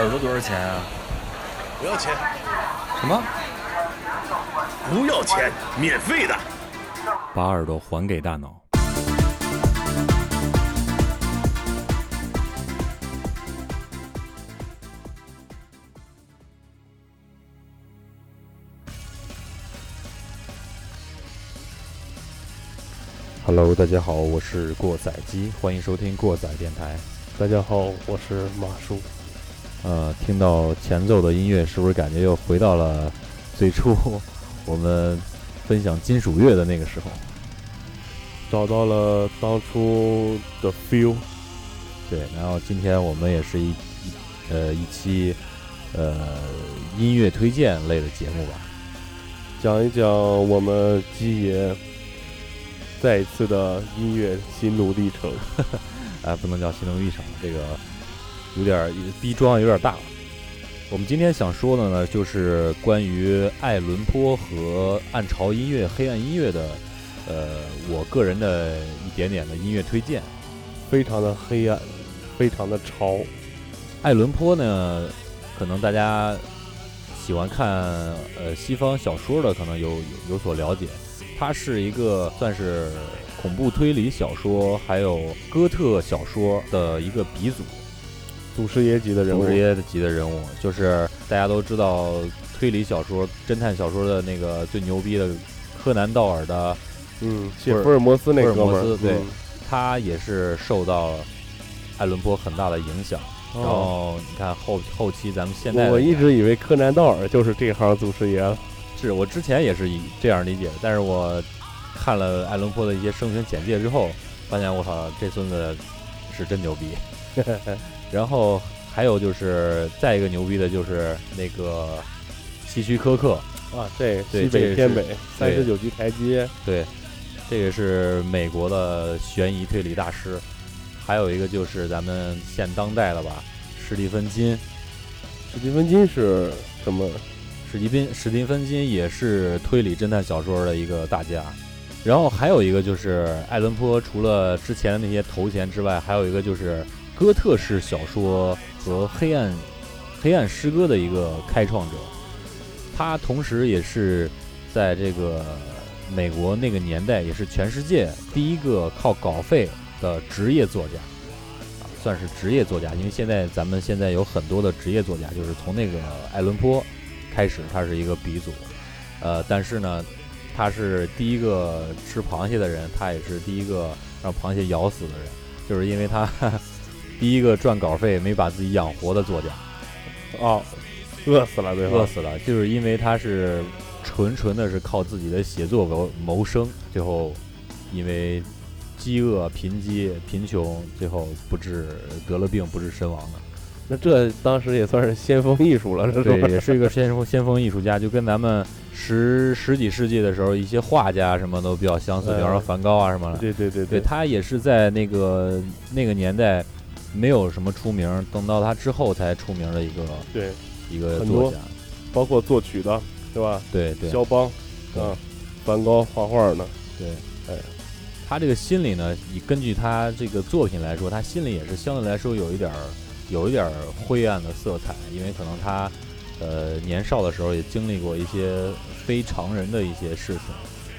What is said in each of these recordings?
耳朵多少钱啊？不要钱，什么？不要钱，免费的。把耳朵还给大脑。Hello，大家好，我是过载机，欢迎收听过载电台。大家好，我是马叔。呃，听到前奏的音乐，是不是感觉又回到了最初 我们分享金属乐的那个时候？找到了当初的 feel。对，然后今天我们也是一一呃一期呃音乐推荐类的节目吧，讲一讲我们基爷再一次的音乐心路历程。哎，不能叫心路历程，这个有点逼装有点大。我们今天想说的呢，就是关于爱伦坡和暗潮音乐、黑暗音乐的，呃，我个人的一点点的音乐推荐。非常的黑暗，非常的潮。爱伦坡呢，可能大家喜欢看呃西方小说的，可能有有有所了解。他是一个算是恐怖推理小说，还有哥特小说的一个鼻祖。祖师爷级的人物，祖师爷级的人物，就是大家都知道推理小说、侦探小说的那个最牛逼的柯南道尔的，嗯，写福尔摩斯那福尔哥们儿，摩斯对嗯他也是受到爱伦坡很大的影响。然哦，后你看后后期咱们现在我一直以为柯南道尔就是这行祖师爷了。是我之前也是以这样理解的，但是我看了爱伦坡的一些生平简介之后，发现我操，这孙子是真牛逼。然后还有就是再一个牛逼的就是那个希区柯克，啊，这西北偏北，三十九级台阶，对，这个是美国的悬疑推理大师。还有一个就是咱们现当代的吧，史蒂芬金。史蒂芬金是什么？史蒂芬史蒂芬金也是推理侦探小说的一个大家。然后还有一个就是爱伦坡，除了之前的那些头衔之外，还有一个就是哥特式小说和黑暗黑暗诗歌的一个开创者。他同时也是在这个美国那个年代，也是全世界第一个靠稿费的职业作家，啊，算是职业作家。因为现在咱们现在有很多的职业作家，就是从那个爱伦坡开始，他是一个鼻祖。呃，但是呢，他是第一个吃螃蟹的人，他也是第一个让螃蟹咬死的人，就是因为他第一个赚稿费没把自己养活的作家。哦，饿死了，最后？饿死了，就是因为他是纯纯的是靠自己的写作谋谋生，最后因为饥饿、贫瘠、贫穷，最后不治得了病，不治身亡的。那这当时也算是先锋艺术了，这对？也是一个先锋先锋艺术家，就跟咱们十十几世纪的时候一些画家什么都比较相似，比方说呃梵高啊什么的。对对对对他也是在那个那个年代没有什么出名，等到他之后才出名的一个对，一个作家。包括作曲的，是吧？对对肖邦，对啊，梵高画画的，对，哎，他这个心理呢，以根据他这个作品来说，他心里也是相对来说有一点儿有一点儿灰暗的色彩，因为可能他呃年少的时候也经历过一些非常人的一些事情。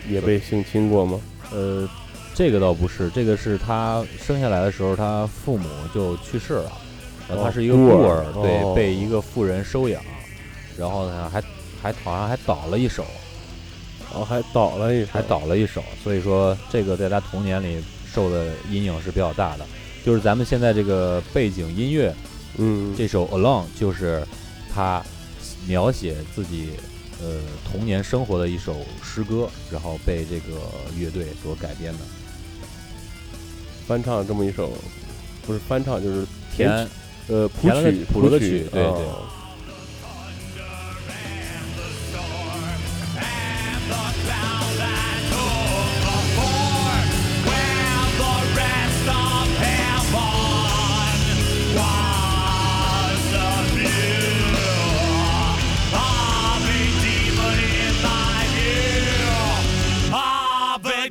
也被性侵过吗？呃，这个倒不是，这个是他生下来的时候，他父母就去世了，然后他哦是一个孤孤儿，对，被一个富人收养，然后呢还还好像还倒了一手，哦，还倒了一手，还倒了一手，所以说这个在他童年里受的阴影是比较大的。就是咱们现在这个背景音乐，嗯，这首《Alone》就是他描写自己呃童年生活的一首诗歌，然后被这个乐队所改编的。翻唱这么一首不是翻唱就是填呃谱曲谱罗曲对对。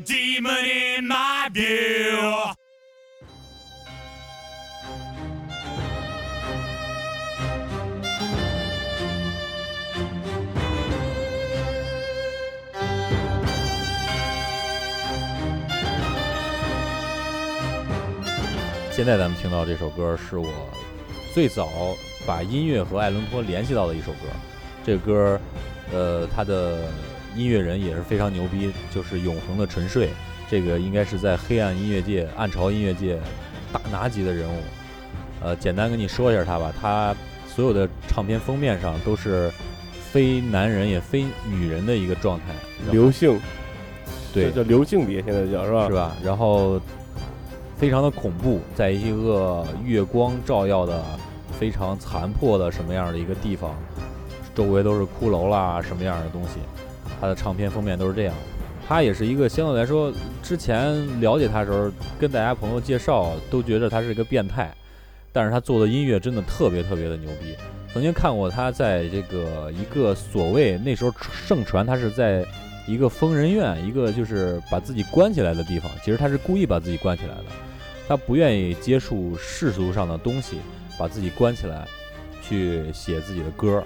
Demon in my 现在咱们听到这首歌是我最早把音乐和爱伦坡联系到的一首歌。这个歌，呃，它的音乐人也是非常牛逼，就是永恒的沉睡。这个应该是在黑暗音乐界、暗潮音乐界大拿级的人物。呃，简单跟你说一下他吧，他所有的唱片封面上都是非男人也非女人的一个状态，刘姓，对，叫刘性别，现在叫是吧？是吧？然后非常的恐怖，在一个月光照耀的非常残破的什么样的一个地方，周围都是骷髅啦，什么样的东西？他的唱片封面都是这样。他也是一个相对来说，之前了解他的时候，跟大家朋友介绍都觉得他是一个变态。但是他做的音乐真的特别特别的牛逼。曾经看过他在这个一个所谓那时候盛传他是在一个疯人院，一个就是把自己关起来的地方。其实他是故意把自己关起来的，他不愿意接触世俗上的东西，把自己关起来去写自己的歌。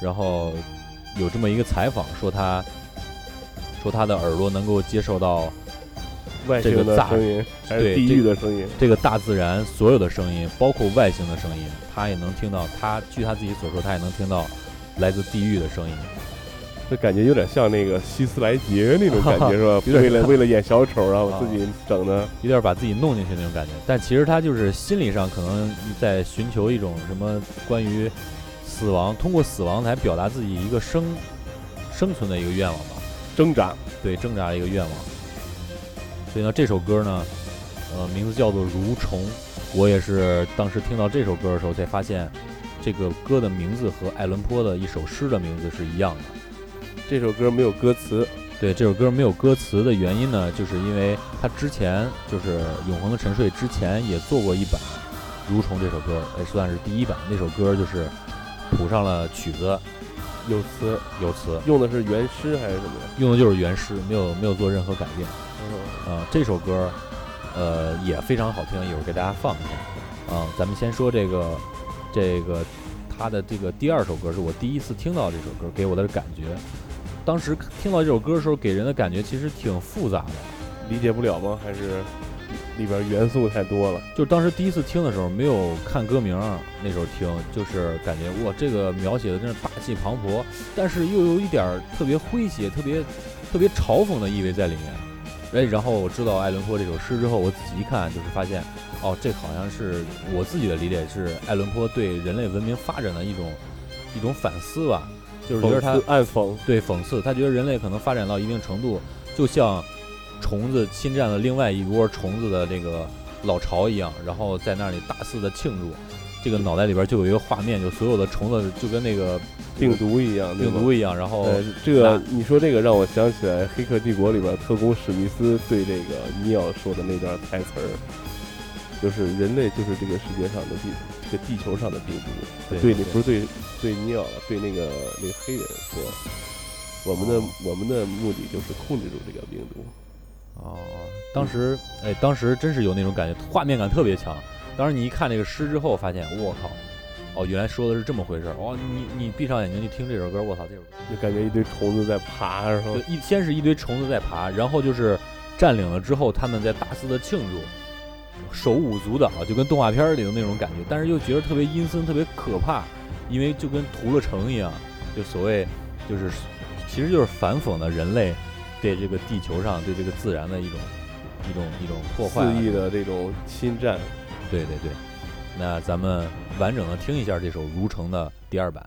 然后有这么一个采访，说他说他的耳朵能够接受到。外星的声音，还是地狱的声音？这个大自然所有的声音，包括外星的声音，他也能听到。他据他自己所说，他也能听到来自地狱的声音。这感觉有点像那个希斯莱杰那种感觉，是吧？为了为了演小丑，然后自己整的，有点把自己弄进去那种感觉。但其实他就是心理上可能在寻求一种什么关于死亡，通过死亡来表达自己一个生生存的一个愿望吧，挣扎，对，挣扎的一个愿望。所以呢，这首歌呢，呃，名字叫做《蠕虫》。我也是当时听到这首歌的时候，才发现这个歌的名字和爱伦坡的一首诗的名字是一样的。这首歌没有歌词。对，这首歌没有歌词的原因呢，就是因为他之前就是《永恒的沉睡》之前也做过一版《蠕虫》这首歌，也算是第一版。那首歌就是谱上了曲子，有词有词，用的是原诗还是什么的？用的就是原诗，没有没有做任何改变。呃，这首歌，呃，也非常好听，一会儿给大家放一下。啊，咱们先说这个，这个他的这个第二首歌是我第一次听到这首歌，给我的感觉，当时听到这首歌的时候，给人的感觉其实挺复杂的，理解不了吗？还是里边元素太多了？就当时第一次听的时候，没有看歌名，那时候听就是感觉哇，这个描写的真是大气磅礴，但是又有一点特别诙谐、特别特别嘲讽的意味在里面。哎，然后我知道爱伦坡这首诗之后，我仔细一看，就是发现，哦，这好像是我自己的理解，是爱伦坡对人类文明发展的一种一种反思吧，就是觉得他暗讽，对讽刺，他觉得人类可能发展到一定程度，就像虫子侵占了另外一窝虫子的这个老巢一样，然后在那里大肆的庆祝。这个脑袋里边就有一个画面，就所有的虫子就跟那个病毒一样，病毒一样。然后这个你说这个让我想起来《黑客帝国》里边特工史密斯对这个尼奥说的那段台词儿，就是人类就是这个世界上的地，这个地球上的病毒。对你不是对对尼奥了，对那个那个黑人说，我们的我们的目的就是控制住这个病毒。哦，当时哎，当时真是有那种感觉，画面感特别强。当时你一看那个诗之后，发现我靠，哦，原来说的是这么回事儿。哦，你你闭上眼睛去听这首歌，我操，这首歌就感觉一堆虫子在爬，然后一先是一堆虫子在爬，然后就是占领了之后，他们在大肆的庆祝，手舞足蹈，就跟动画片里的那种感觉，但是又觉得特别阴森，特别可怕，因为就跟屠了城一样，就所谓就是其实就是反讽的人类对这个地球上对这个自然的一种一种一种破坏，肆意的这种侵占。对对对，那咱们完整的听一下这首《如城》的第二版。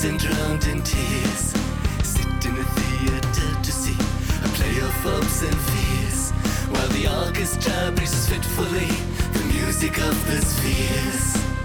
eyes and drowned in tears. Sit in a theater to see a play of hopes and fears. While the orchestra breathes fitfully the music of the spheres.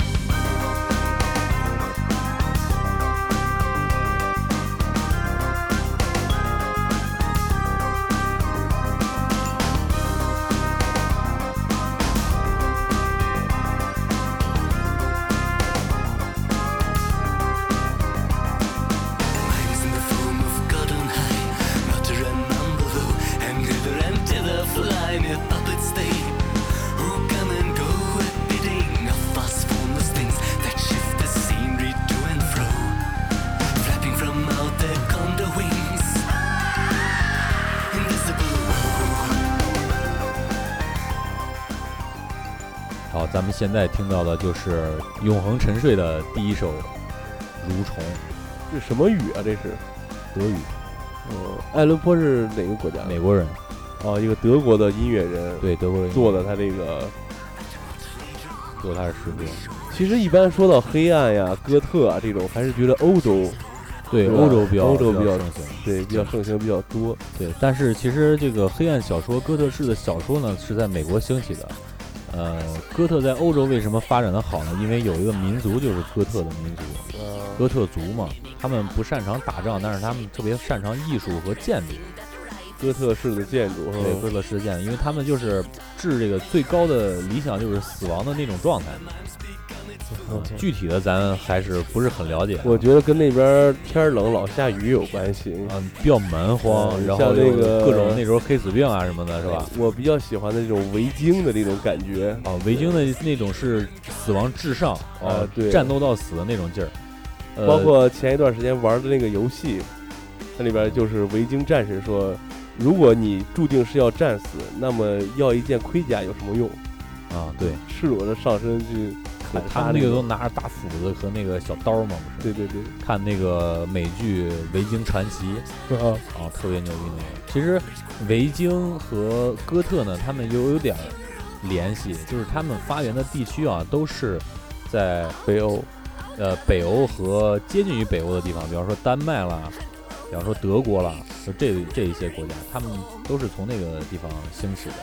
现在听到的就是永恒沉睡的第一首《蠕虫》，这什么语啊？这是？德语，嗯，艾伦坡是哪个国家？美国人，哦，一个德国的音乐人对德国人做的他这个。做他的诗歌，其实一般说到黑暗呀、哥特啊这种，还是觉得欧洲对欧洲比较欧洲比较盛行。对比较盛行比较多。对，但是其实这个黑暗小说、哥特式的小说呢，是在美国兴起的。呃，哥特在欧洲为什么发展的好呢？因为有一个民族就是哥特的民族，呃，哥特族嘛，他们不擅长打仗，但是他们特别擅长艺术和建筑。哥特式的建筑，对，哥特式建筑，因为他们就是治这个最高的理想就是死亡的那种状态。嗯具体的咱还是不是很了解。我觉得跟那边天冷老下雨有关系。嗯，比较蛮荒，嗯然后那个各种那时候黑死病啊什么的，是吧？我比较喜欢的这种维京的那种感觉。啊，维京的那种是死亡至上啊对战斗到死的那种劲儿。呃包括前一段时间玩的那个游戏，它里边就是维京战士说，如果你注定是要战死，那么要一件盔甲有什么用？啊，对，赤裸着上身去砍他们那个都。拿着大斧子和那个小刀嘛，不是？对对对，看那个美剧《维京传奇》啊，啊，特别牛逼那个。其实维京和哥特呢，他们又有点联系，就是他们发源的地区啊，都是在北欧，呃北欧和接近于北欧的地方，比方说丹麦啦，比方说德国啦，就这这一些国家，他们都是从那个地方兴起的。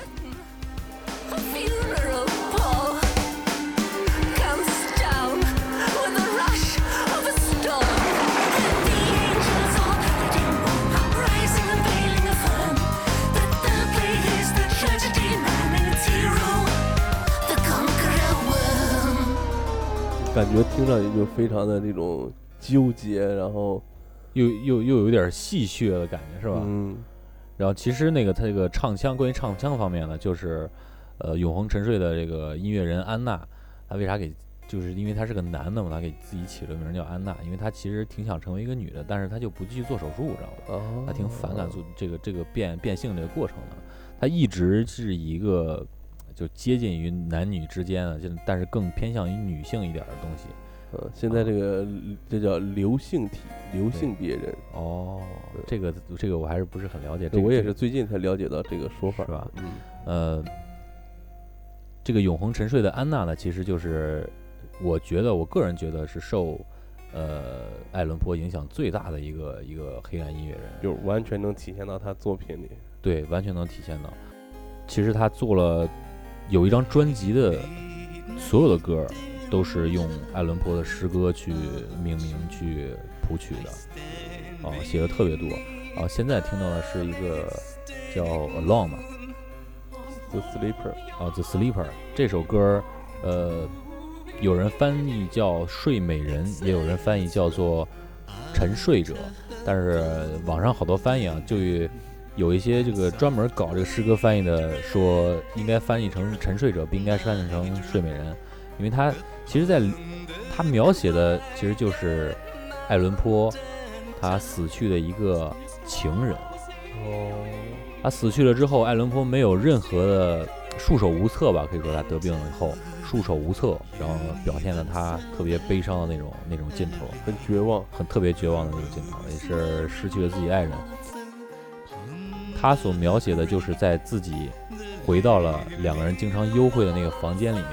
觉听上去就非常的那种纠结，然后又又又有点戏谑的感觉，是吧？嗯，然后其实那个他这个唱腔，关于唱腔方面呢，就是呃永恒沉睡的这个音乐人安娜，她为啥给？就是因为他是个男的嘛，他给自己起了名叫安娜，因为他其实挺想成为一个女的，但是他就不继续做手术，知道吧？哦，他挺反感做这个这个变变性这个过程的，他一直是以一个就接近于男女之间的，就但是更偏向于女性一点的东西。呃，现在这个这叫流性体，流性别人，哦，这个这个我还是不是很了解。这个我也是最近才了解到这个说法，是吧？嗯，呃，这个永恒沉睡的安娜呢，其实就是我觉得，我个人觉得是受呃爱伦坡影响最大的一个一个黑暗音乐人，就完全能体现到他作品里。对，完全能体现到。其实他做了有一张专辑的所有的歌都是用爱伦坡的诗歌去命名、去谱曲的，啊，写的特别多。啊，现在听到的是一个叫《Alone》嘛，The Sleeper，啊，《The Sleeper》这首歌，呃，有人翻译叫《睡美人》，也有人翻译叫做《沉睡者》，但是网上好多翻译啊，就有一些这个专门搞这个诗歌翻译的说，应该翻译成《沉睡者》，不应该翻译成《睡美人》，因为他其实在他描写的其实就是爱伦坡他死去的一个情人。哦，他死去了之后，爱伦坡没有任何的束手无策吧？可以说他得病了以后束手无策，然后表现了他特别悲伤的那种那种劲头，很绝望。很特别绝望的那种劲头，也是失去了自己爱人。他所描写的就是在自己回到了两个人经常幽会的那个房间里面，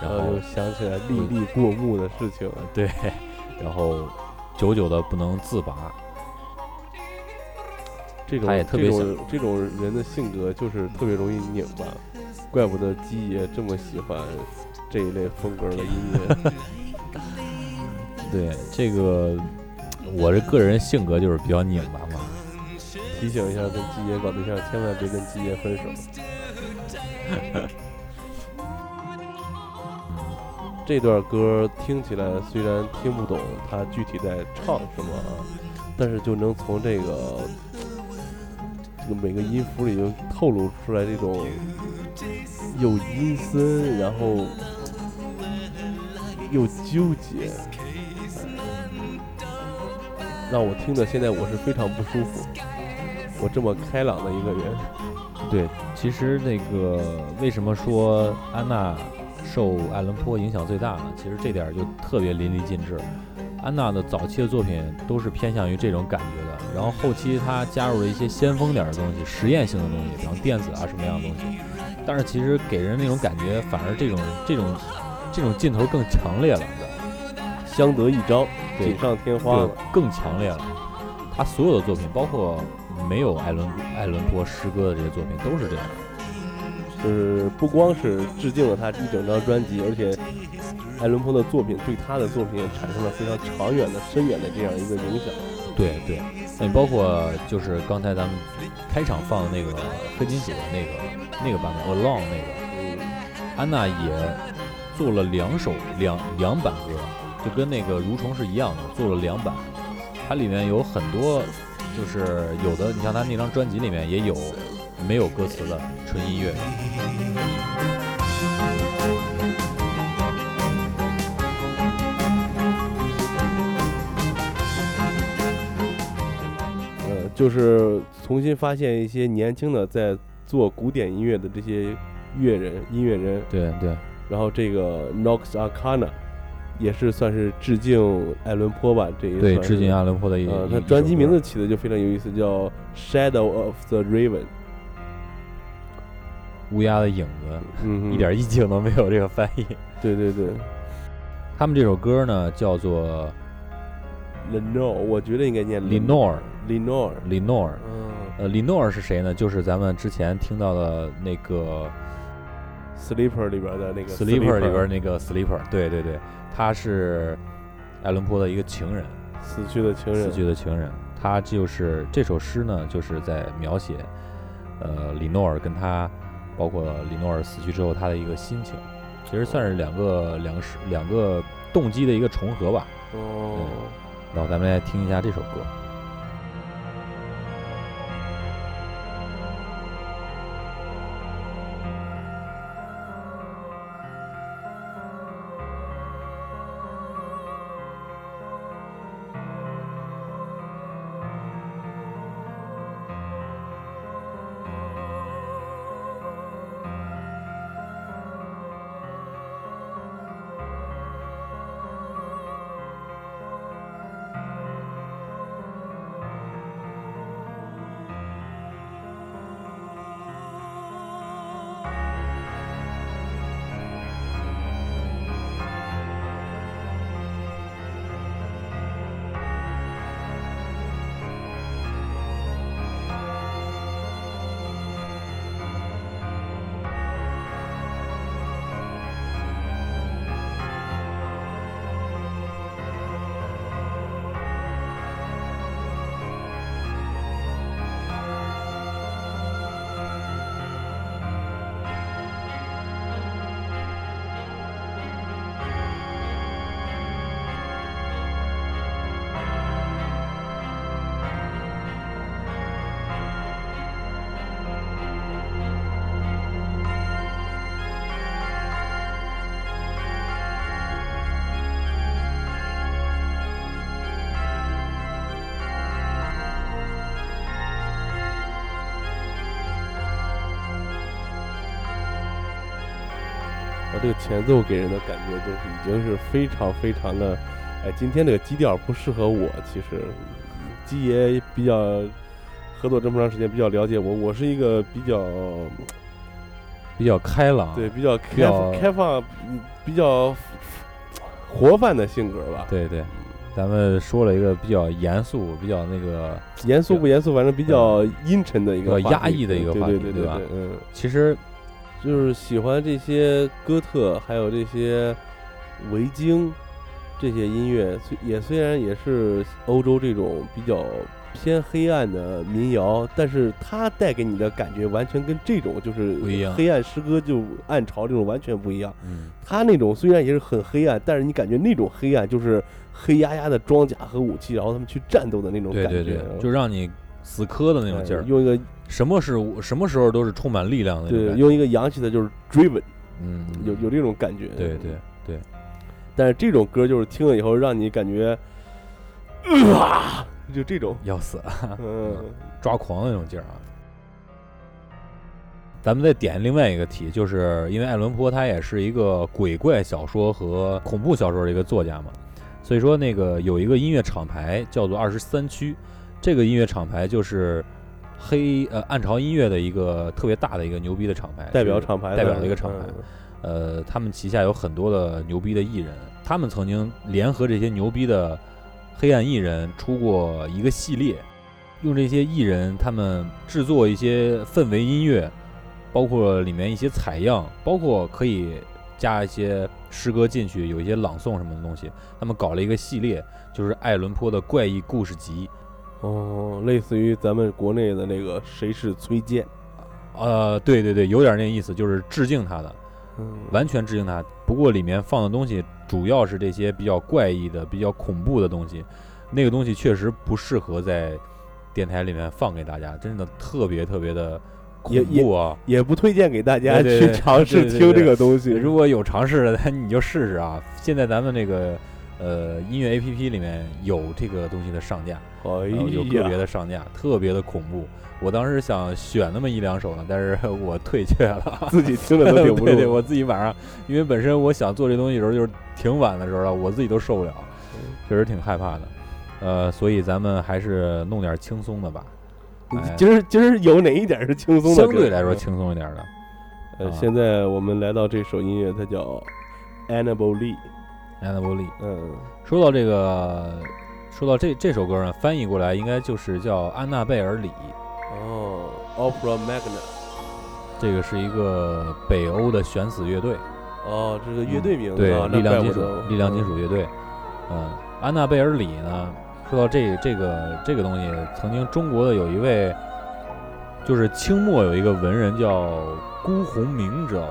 然后想起来历历过目的事情，对，然后久久的不能自拔。这种他也特别这种这种人的性格就是特别容易拧巴。怪不得基爷这么喜欢这一类风格的音乐。对这个，我这个人性格就是比较拧巴嘛。提醒一下，跟季爷搞对象，千万别跟季爷分手。这段歌听起来虽然听不懂他具体在唱什么啊，但是就能从这个这个每个音符里就透露出来这种又阴森，然后又纠结，让我听的现在我是非常不舒服。我这么开朗的一个人，对，其实那个为什么说安娜受爱伦坡影响最大呢？其实这点就特别淋漓尽致。安娜的早期的作品都是偏向于这种感觉的，然后后期她加入了一些先锋点的东西、实验性的东西，比方电子啊什么样的东西。但是其实给人那种感觉，反而这种这种这种劲头更强烈了，你知道吗？相得益彰，锦上添花了。更强烈了。她所有的作品，包括没有艾伦艾伦坡诗歌的这些作品，都是这样。就是不光是致敬了他一整张专辑，而且艾伦坡的作品对他的作品产生了非常长远的、深远的这样一个影响。对对，那你包括就是刚才咱们开场放的那个黑金属的那个那个版本《Alone》那个，嗯，安娜也做了两首两两版歌，就跟那个《蠕虫》是一样的，做了两版。它里面有很多，就是有的，你像他那张专辑里面也有没有歌词的纯音乐。呃，就是重新发现一些年轻的在做古典音乐的这些乐人、音乐人，对对然后这个 Nox Arcana 也是算是致敬爱伦坡吧，这一对，致敬爱伦坡的一呃，他专辑名。字起的就非常有意思，叫《Shadow of the Raven》。乌鸦的影子，嗯，一点意境都没有。这个翻译，对对对他们这首歌呢叫做，Lenore，我觉得应该念 Lenore Lenore。Lenore。嗯呃，Lenore 是谁呢？就是咱们之前听到的那个，Sleeper 里边的那个 Sleeper 里边那个 Sleeper，对对对，他是艾伦坡的一个情人，死去的情人，死去的情人。他就是这首诗呢，就是在描写，呃，李诺尔跟他，包括李诺尔死去之后他的一个心情，其实算是两个两个诗两个动机的一个重合吧。哦，然后咱们来听一下这首歌。个前奏给人的感觉就是已经是非常非常的，哎，今天这个基调不适合我。其实，基爷比较合作这么长时间，比较了解我。我是一个比较比较开朗，对比较开开放、嗯比较活泛的性格吧。对对，咱们说了一个比较严肃、比较那个，严肃不严肃，反正比较阴沉的一个比较压抑的一个话对对对题对吧对，嗯，其实就是喜欢这些哥特，还有这些维京这些音乐，虽也虽然也是欧洲这种比较偏黑暗的民谣，但是它带给你的感觉完全跟这种就是黑暗诗歌就暗潮这种完全不一样。嗯，它那种虽然也是很黑暗，但是你感觉那种黑暗就是黑压压的装甲和武器，然后他们去战斗的那种感觉，对对，就让你死磕的那种劲儿。哎，用一个什么是什么时候都是充满力量的那种对。用一个洋气的就是 driven，嗯，有有这种感觉。对对对，但是这种歌就是听了以后让你感觉，啊，就这种，要死了，嗯，抓狂的那种劲儿啊。咱们再点另外一个题，就是因为爱伦坡他也是一个鬼怪小说和恐怖小说的一个作家嘛，所以说那个有一个音乐厂牌叫做二十三区，这个音乐厂牌就是黑呃暗潮音乐的一个特别大的一个牛逼的厂牌，代表厂牌代表的一个厂牌。嗯。呃，他们旗下有很多的牛逼的艺人，他们曾经联合这些牛逼的黑暗艺人出过一个系列，用这些艺人他们制作一些氛围音乐，包括里面一些采样，包括可以加一些诗歌进去，有一些朗诵什么的东西，他们搞了一个系列，就是爱伦坡的怪异故事集。哦，类似于咱们国内的那个谁是崔健，呃，对对对，有点那意思，就是致敬他的。嗯，完全致敬他。不过里面放的东西主要是这些比较怪异的、比较恐怖的东西，那个东西确实不适合在电台里面放给大家，真的特别特别的恐也也怖啊！也不推荐给大家去尝试听这个东西。如果有尝试的，你就试试啊！现在咱们这个呃音乐 APP 里面有这个东西的上架，哎然后有个别，的上架，特别的恐怖。我当时想选那么一两首呢，但是 我退却了。自己听的都顶不对对，我自己晚上，因为本身我想做这东西的时候就是挺晚的时候了，我自己都受不了，嗯确实挺害怕的。呃，所以咱们还是弄点轻松的吧，哎今儿今儿有哪一点是轻松的？相对来说。轻松一点的。呃，啊现在我们来到这首音乐，它叫 Annabelle Lee。安娜波利，嗯，说到这个，说到这这首歌呢，翻译过来应该就是叫安娜贝尔里，哦，Opera Magna。这个是一个北欧的悬死乐队，哦，这个乐队名字嗯对啊，，力量金属力量金属乐队，嗯，安娜贝尔里呢，说到这这个这个东西，曾经中国的有一位，就是清末有一个文人叫辜鸿铭，知道吧？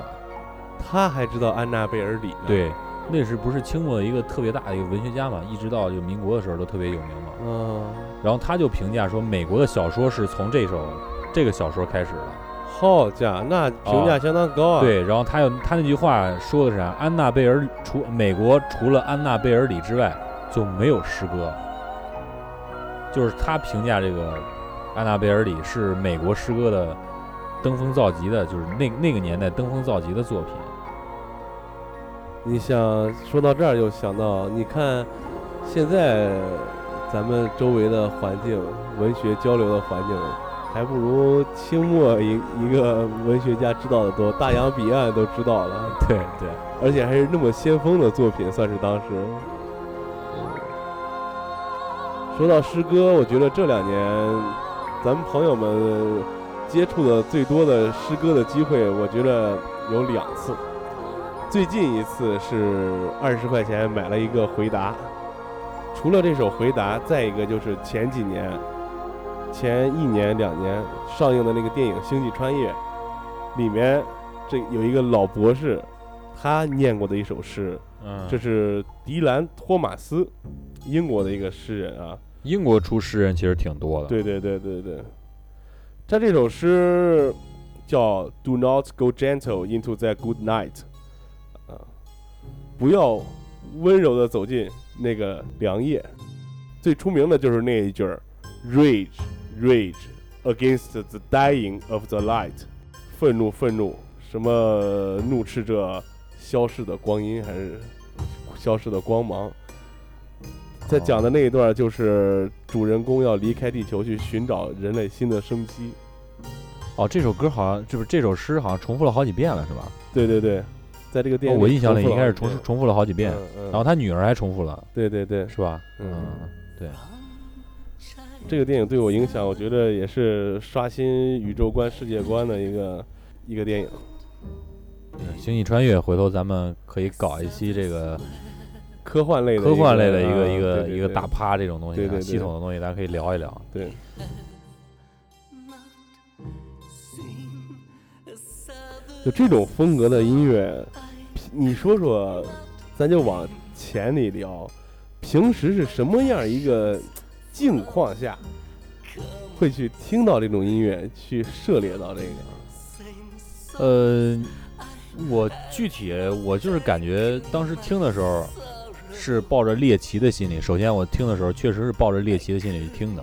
他还知道安娜贝尔里呢。对，那是不是清末的一个特别大的一个文学家嘛？一直到就民国的时候都特别有名嘛。嗯，然后他就评价说，美国的小说是从这首这个小说开始的。好家伙，那评价相当高啊。，对，然后他又他那句话说的是啥？安娜贝尔除美国除了安娜贝尔里之外就没有诗歌，就是他评价这个安娜贝尔里是美国诗歌的登峰造极的，就是那那个年代登峰造极的作品。你想说到这儿，又想到，你看现在咱们周围的环境，文学交流的环境，还不如清末一一个文学家知道的多，大洋彼岸都知道了，对对，而且还是那么先锋的作品，算是当时。嗯说到诗歌，我觉得这两年咱们朋友们接触的最多的诗歌的机会，我觉得有两次。最近一次是二十块钱买了一个回答，除了这首回答，再一个就是前几年、前一年两年上映的那个电影《星际穿越》，里面这有一个老博士，他念过的一首诗，嗯，这是迪兰·托马斯，英国的一个诗人啊。英国出诗人其实挺多的。对对对对对，他这首诗叫 “Do not go gentle into that good night”，啊，不要温柔的走进那个凉夜。最出名的就是那一句儿 “Rage, rage against the dying of the light”，愤怒愤怒，什么怒斥着消逝的光阴还是消逝的光芒。在讲的那一段就是主人公要离开地球去寻找人类新的生机。哦，这首歌好像就是这首诗好像重复了好几遍了，是吧？对对对，在这个电哦影、我印象里应该是重复重重复了好几遍，嗯嗯、然后他女儿还重复了，对对对，是吧？嗯。对。这个电影对我影响，我觉得也是刷新宇宙观、世界观的一个一个电影。星际穿越，回头咱们可以搞一期这个科幻类的科幻类的一个个一个一个大趴这种东西系统的东西，大家可以聊一聊。对，就这种风格的音乐，你说说，咱就往前里聊，平时是什么样一个境况下会去听到这种音乐，去涉猎到这个？呃，我具体我就是感觉当时听的时候是抱着猎奇的心理。首先我听的时候确实是抱着猎奇的心理去听的。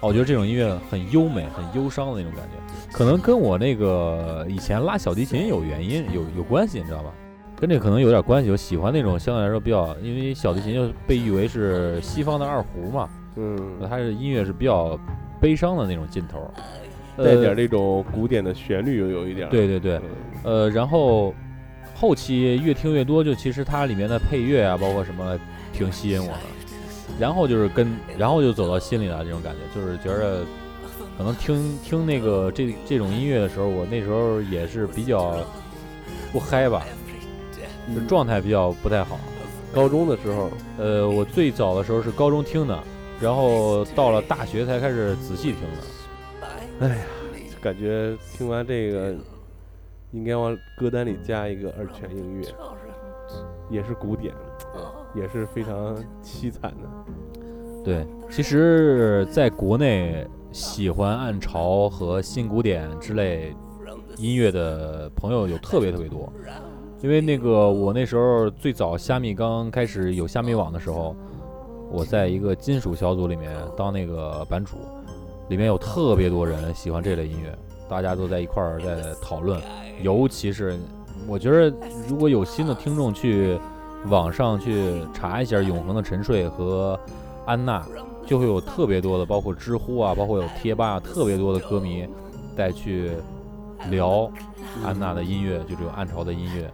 哦我觉得这种音乐很优美、很忧伤的那种感觉，可能跟我那个以前拉小提琴有原因、有有关系，你知道吧？跟这可能有点关系。我喜欢那种相对来说比较，因为小提琴就被誉为是西方的二胡嘛，嗯，它是音乐是比较悲伤的那种劲头儿，带点那种古典的旋律，又有一点。对对对，嗯呃，然后后期越听越多，就其实它里面的配乐啊，包括什么，挺吸引我的。然后就是跟，然后就走到心里了，这种感觉，就是觉着可能听听那个这这种音乐的时候，我那时候也是比较不嗨吧，就状态比较不太好。高中的时候，呃，我最早的时候是高中听的，然后到了大学才开始仔细听的。哎呀，感觉听完这个，应该往歌单里加一个二泉映月，也是古典，也是非常凄惨的。对，其实在国内喜欢暗潮和新古典之类音乐的朋友有特别特别多，因为那个我那时候最早虾米刚开始有虾米网的时候，我在一个金属小组里面当那个版主，里面有特别多人喜欢这类音乐，大家都在一块儿在讨论，尤其是我觉得如果有新的听众去网上去查一下《永恒的沉睡》和安娜，就会有特别多的，包括知乎啊，包括有贴吧啊，特别多的歌迷在去聊安娜的音乐，就这种暗潮的音乐。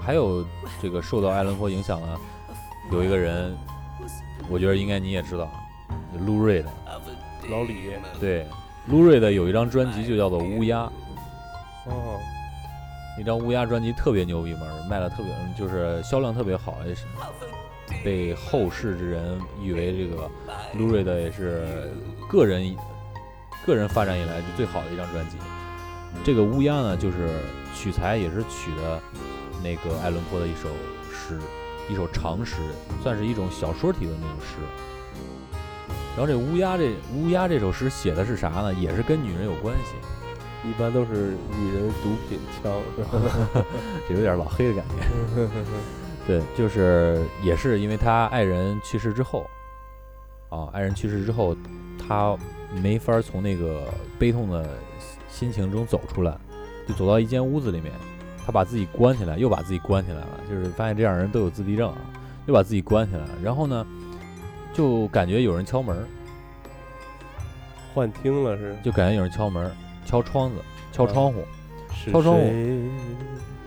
还有这个受到艾伦坡影响的，有一个人，我觉得应该你也知道，路瑞的。老李，对，路瑞的有一张专辑就叫做《乌鸦》，哦，那张乌鸦专辑特别牛逼嘛，卖的特别，就是销量特别好，也是被后世之人誉为这个路瑞的也是个人个人发展以来就最好的一张专辑。这个乌鸦呢，就是取材也是取的那个爱伦坡的一首诗，一首长诗，算是一种小说体的那种诗。然后这乌鸦这乌鸦这首诗写的是啥呢？也是跟女人有关系。一般都是女人毒品枪，这有点老黑的感觉。对，就是也是因为他爱人去世之后，啊，爱人去世之后，他没法从那个悲痛的心情中走出来，就走到一间屋子里面，他把自己关起来，又把自己关起来了，就是发现这样人都有自闭症啊，又把自己关起来了，然后呢，就感觉有人敲门，幻听了是就感觉有人敲门，敲窗子，敲啊窗户，敲窗户。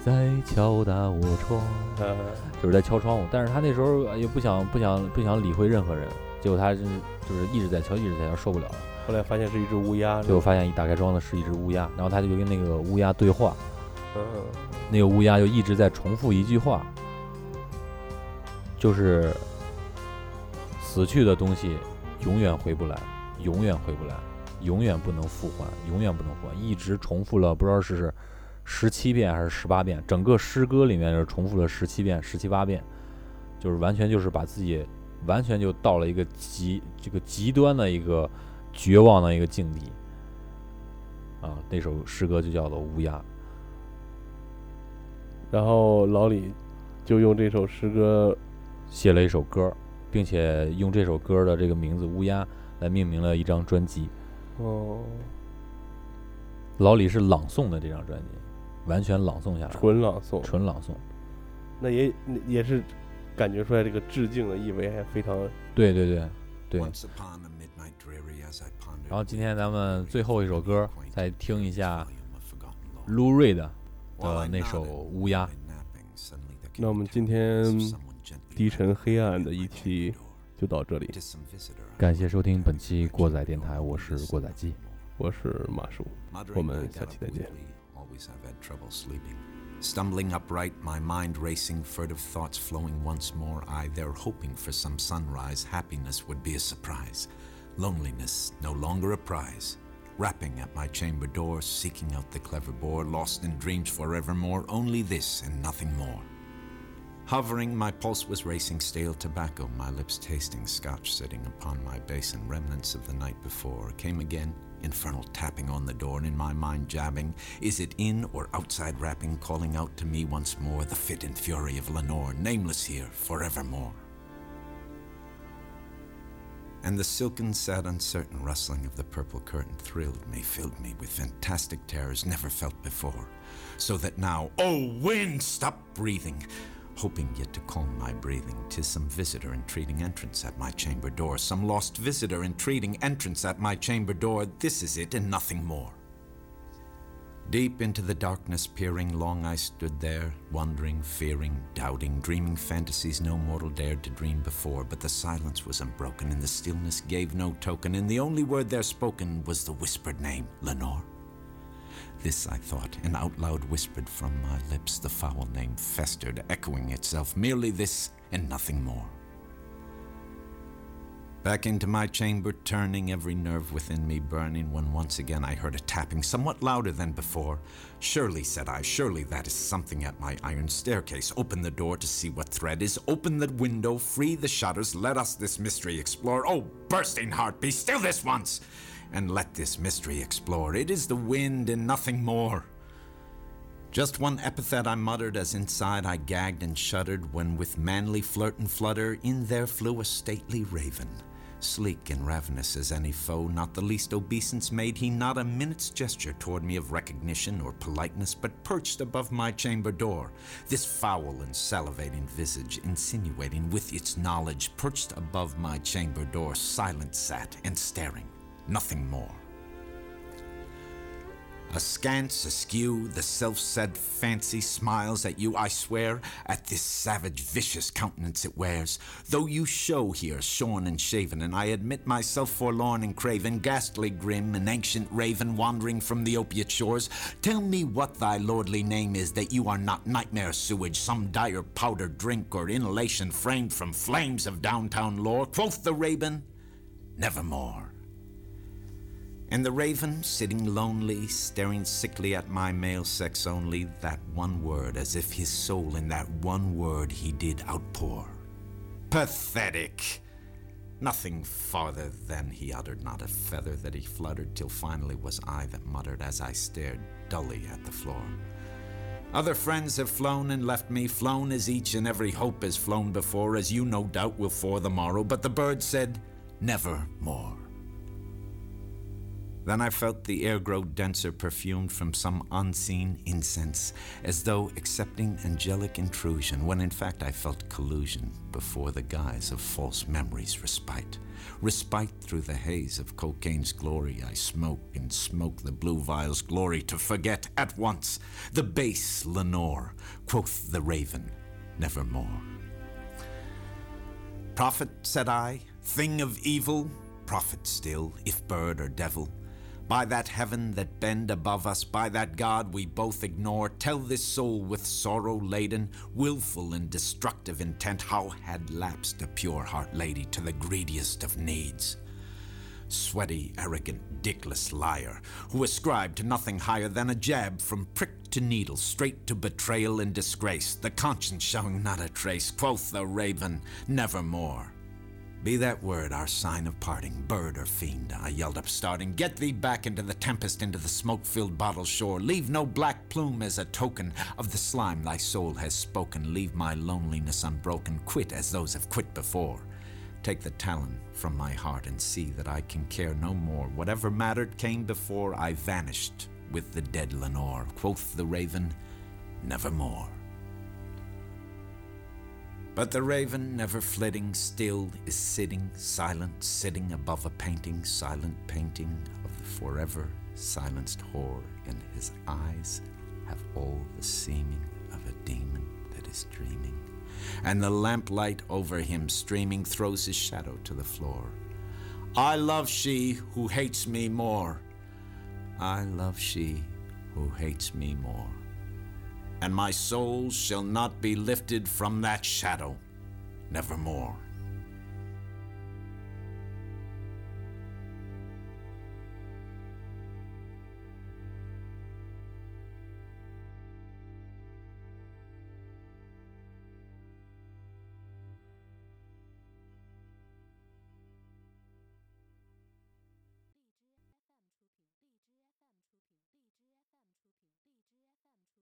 在敲打我窗。啊就是在敲窗户，但是他那时候呃也不想不想不想理会任何人，结果他是就是一直在敲，一直在敲，受不了了，后来发现是一只乌鸦，最后发现一打开窗子是一只乌鸦，然后他就跟那个乌鸦对话，嗯，那个乌鸦就一直在重复一句话，就是死去的东西永远回不来，永远回不来，永远不能复还，永远不能复还，一直重复了不知道是十七遍还是十八遍，整个诗歌里面是重复了十七遍、十七八遍，就是完全就是把自己完全就到了一个极这个极端的一个绝望的一个境地。啊，那首诗歌就叫做《乌鸦》。然后老李就用这首诗歌，写了一首歌，并且用这首歌的这个名字“乌鸦”来命名了一张专辑。哦，老李是朗诵的这张专辑，完全朗诵下来，纯朗诵。纯朗诵，那也也是感觉出来这个致敬的意味还非常，对对对。对。然后今天咱们最后一首歌，再听一下 Lurid 的那首乌鸦，那我们今天低沉黑暗的一期就到这里。It。is some visitor I 感谢收听本期过载电台，我是过载机。我是马叔， Muttering 我们 I 下 got 期 up 再见。 weakly, although always I've had trouble sleeping. Stumbling upright, my mind racing, furtive thoughts flowing once more, I there hoping for some sunrise, happiness would be a surprise, loneliness no longer a prize. Rapping at my chamber door, seeking out the clever boar, lost in dreams forevermore, only this and nothing more. Hovering, my pulse was racing, stale tobacco, my lips tasting scotch sitting upon my basin, remnants of the night before. Came again, infernal tapping on the door, and in my mind jabbing, is it in or outside rapping, calling out to me once more the fit and fury of Lenore, nameless here forevermore. And the silken, sad, uncertain rustling of the purple curtain thrilled me, filled me with fantastic terrors never felt before. So that now, oh wind, stop breathing! Hoping yet to calm my breathing, tis some visitor entreating entrance at my chamber door, some lost visitor entreating entrance at my chamber door. This is it and nothing more. Deep into the darkness peering, long I stood there, wondering, fearing, doubting, dreaming fantasies no mortal dared to dream before. But the silence was unbroken, and the stillness gave no token, and the only word there spoken was the whispered name, Lenore. This I thought, and out loud whispered from my lips. The foul name festered, echoing itself, merely this and nothing more. Back into my chamber, turning every nerve within me burning, when once again I heard a tapping, somewhat louder than before. Surely, said I, surely that is something at my iron staircase. Open the door to see what thread is. Open the window, free the shutters, let us this mystery explore. Oh, bursting heart, be still this once, and let this mystery explore. It is the wind and nothing more. Just one epithet I muttered as inside I gagged and shuddered when with manly flirt and flutter in there flew a stately raven. Sleek and ravenous as any foe, not the least obeisance made he not a minute's gesture toward me of recognition or politeness, but perched above my chamber door. This foul and salivating visage, insinuating with its knowledge, perched above my chamber door, silent sat and staring, nothing more. Askance, askew, the self said fancy smiles at you, I swear, at this savage, vicious countenance it wears. Though you show here shorn and shaven, and I admit myself forlorn and craven, ghastly grim, an ancient raven wandering from the opiate shores, tell me what thy lordly name is, that you are not nightmare sewage, some dire powder drink or inhalation framed from flames of downtown lore. Quoth the raven, nevermore. And the raven, sitting lonely, staring sickly at my male sex only, that one word, as if his soul in that one word he did outpour. Pathetic! Nothing farther than he uttered, not a feather that he fluttered, till finally was I that muttered as I stared dully at the floor. Other friends have flown and left me, flown as each and every hope has flown before, as you no doubt will for the morrow, but the bird said, Never more. Then I felt the air grow denser, perfumed from some unseen incense, as though accepting angelic intrusion, when in fact I felt collusion before the guise of false memories' respite. Respite through the haze of cocaine's glory, I smoke and smoke the blue vial's glory to forget at once the base Lenore, quoth the raven, nevermore. Prophet, said I, thing of evil, prophet still, if bird or devil. By that heaven that bend above us, by that God we both ignore, tell this soul with sorrow laden, willful and destructive intent, how had lapsed a pure heart lady to the greediest of needs. Sweaty, arrogant, dickless liar, who ascribed to nothing higher than a jab from prick to needle, straight to betrayal and disgrace, the conscience showing not a trace, quoth the raven, nevermore. Be that word our sign of parting, bird or fiend, I yelled up, starting. Get thee back into the tempest, into the smoke filled bottle shore. Leave no black plume as a token of the slime thy soul has spoken. Leave my loneliness unbroken. Quit as those have quit before. Take the talon from my heart and see that I can care no more. Whatever mattered came before, I vanished with the dead Lenore. Quoth the raven, Nevermore. But the raven, never flitting, still is sitting, silent, sitting above a painting, silent painting of the forever silenced whore, and his eyes have all the seeming of a demon that is dreaming. And the lamplight over him streaming throws his shadow to the floor. I love she who hates me more. I love she who hates me more. And my soul shall not be lifted from that shadow, nevermore.